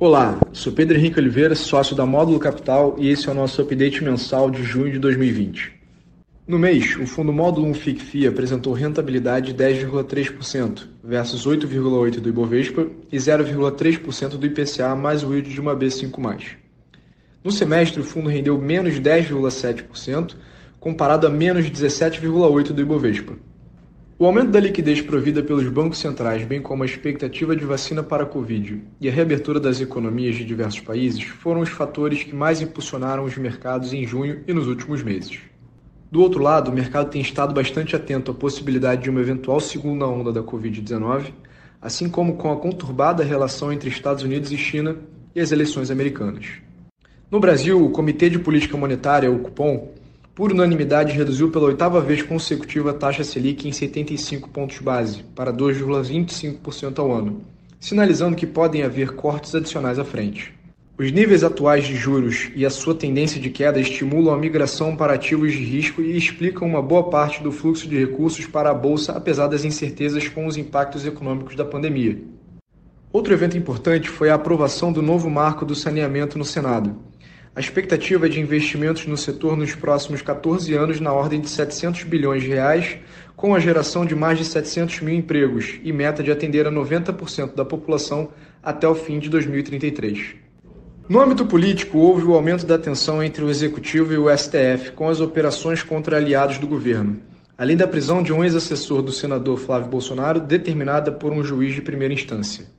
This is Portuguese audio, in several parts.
Olá, sou Pedro Henrique Oliveira, sócio da Módulo Capital e esse é o nosso update mensal de junho de 2020. No mês, o fundo Módulo 1 FICFI apresentou rentabilidade de 10,3% versus 8,8% do Ibovespa e 0,3% do IPCA mais o yield de uma B5+. No semestre, o fundo rendeu menos 10,7%, comparado a menos 17,8% do Ibovespa. O aumento da liquidez provida pelos bancos centrais, bem como a expectativa de vacina para a Covid e a reabertura das economias de diversos países foram os fatores que mais impulsionaram os mercados em junho e nos últimos meses. Do outro lado, o mercado tem estado bastante atento à possibilidade de uma eventual segunda onda da Covid-19, assim como com a conturbada relação entre Estados Unidos e China e as eleições americanas. No Brasil, o Comitê de Política Monetária, o Cupom, por unanimidade, reduziu pela oitava vez consecutiva a taxa Selic em 75 pontos base, para 2,25% ao ano, sinalizando que podem haver cortes adicionais à frente. Os níveis atuais de juros e a sua tendência de queda estimulam a migração para ativos de risco e explicam uma boa parte do fluxo de recursos para a bolsa, apesar das incertezas com os impactos econômicos da pandemia. Outro evento importante foi a aprovação do novo marco do saneamento no Senado, a expectativa é de investimentos no setor nos próximos 14 anos na ordem de 700 bilhões de reais, com a geração de mais de 700 mil empregos e meta de atender a 90% da população até o fim de 2033. No âmbito político, houve o aumento da tensão entre o Executivo e o STF com as operações contra aliados do governo, além da prisão de um ex-assessor do senador Flávio Bolsonaro, determinada por um juiz de primeira instância.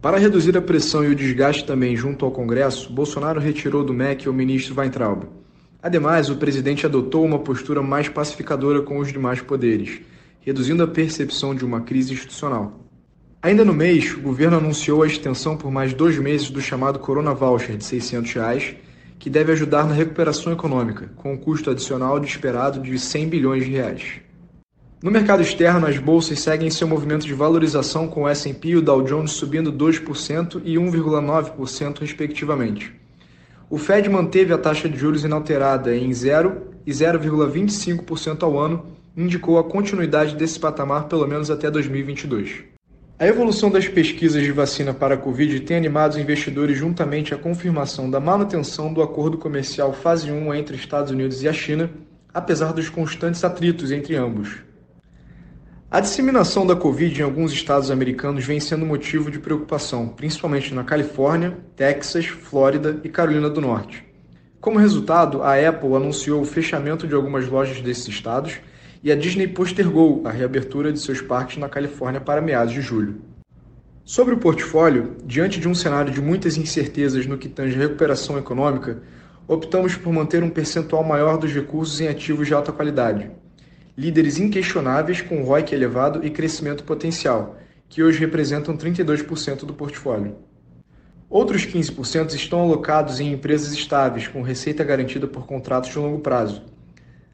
Para reduzir a pressão e o desgaste também junto ao Congresso, Bolsonaro retirou do MEC o ministro Weintraub. Ademais, o presidente adotou uma postura mais pacificadora com os demais poderes, reduzindo a percepção de uma crise institucional. Ainda no mês, o governo anunciou a extensão por mais dois meses do chamado Corona Voucher de 600 reais, que deve ajudar na recuperação econômica, com um custo adicional de esperado de 100 bilhões de reais. No mercado externo, as bolsas seguem seu movimento de valorização com o S&P e o Dow Jones subindo 2% e 1,9% respectivamente. O Fed manteve a taxa de juros inalterada em 0 e 0,25% ao ano indicou a continuidade desse patamar pelo menos até 2022. A evolução das pesquisas de vacina para a Covid tem animado os investidores juntamente à confirmação da manutenção do acordo comercial fase 1 entre Estados Unidos e a China, apesar dos constantes atritos entre ambos. A disseminação da Covid em alguns estados americanos vem sendo motivo de preocupação, principalmente na Califórnia, Texas, Flórida e Carolina do Norte. Como resultado, a Apple anunciou o fechamento de algumas lojas desses estados e a Disney postergou a reabertura de seus parques na Califórnia para meados de julho. Sobre o portfólio, diante de um cenário de muitas incertezas no que tange recuperação econômica, optamos por manter um percentual maior dos recursos em ativos de alta qualidade líderes inquestionáveis com ROIC elevado e crescimento potencial, que hoje representam 32% do portfólio. Outros 15% estão alocados em empresas estáveis, com receita garantida por contratos de longo prazo.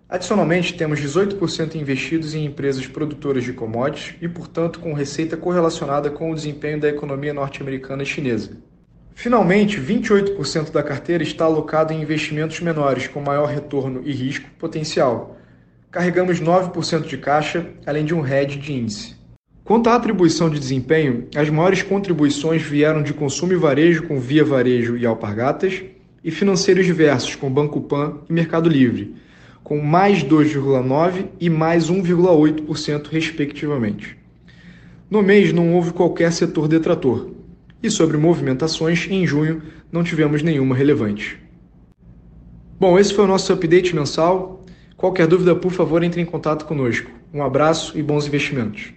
Adicionalmente, temos 18% investidos em empresas produtoras de commodities e, portanto, com receita correlacionada com o desempenho da economia norte-americana e chinesa. Finalmente, 28% da carteira está alocado em investimentos menores, com maior retorno e risco potencial, carregamos 9% de caixa, além de um hedge de índice. Quanto à atribuição de desempenho, as maiores contribuições vieram de consumo e varejo com Via Varejo e Alpargatas e financeiros diversos com Banco Pan e Mercado Livre, com mais 2,9% e mais 1,8% respectivamente. No mês não houve qualquer setor detrator, e sobre movimentações, em junho não tivemos nenhuma relevante. Bom, esse foi o nosso update mensal. Qualquer dúvida, por favor, entre em contato conosco. Um abraço e bons investimentos.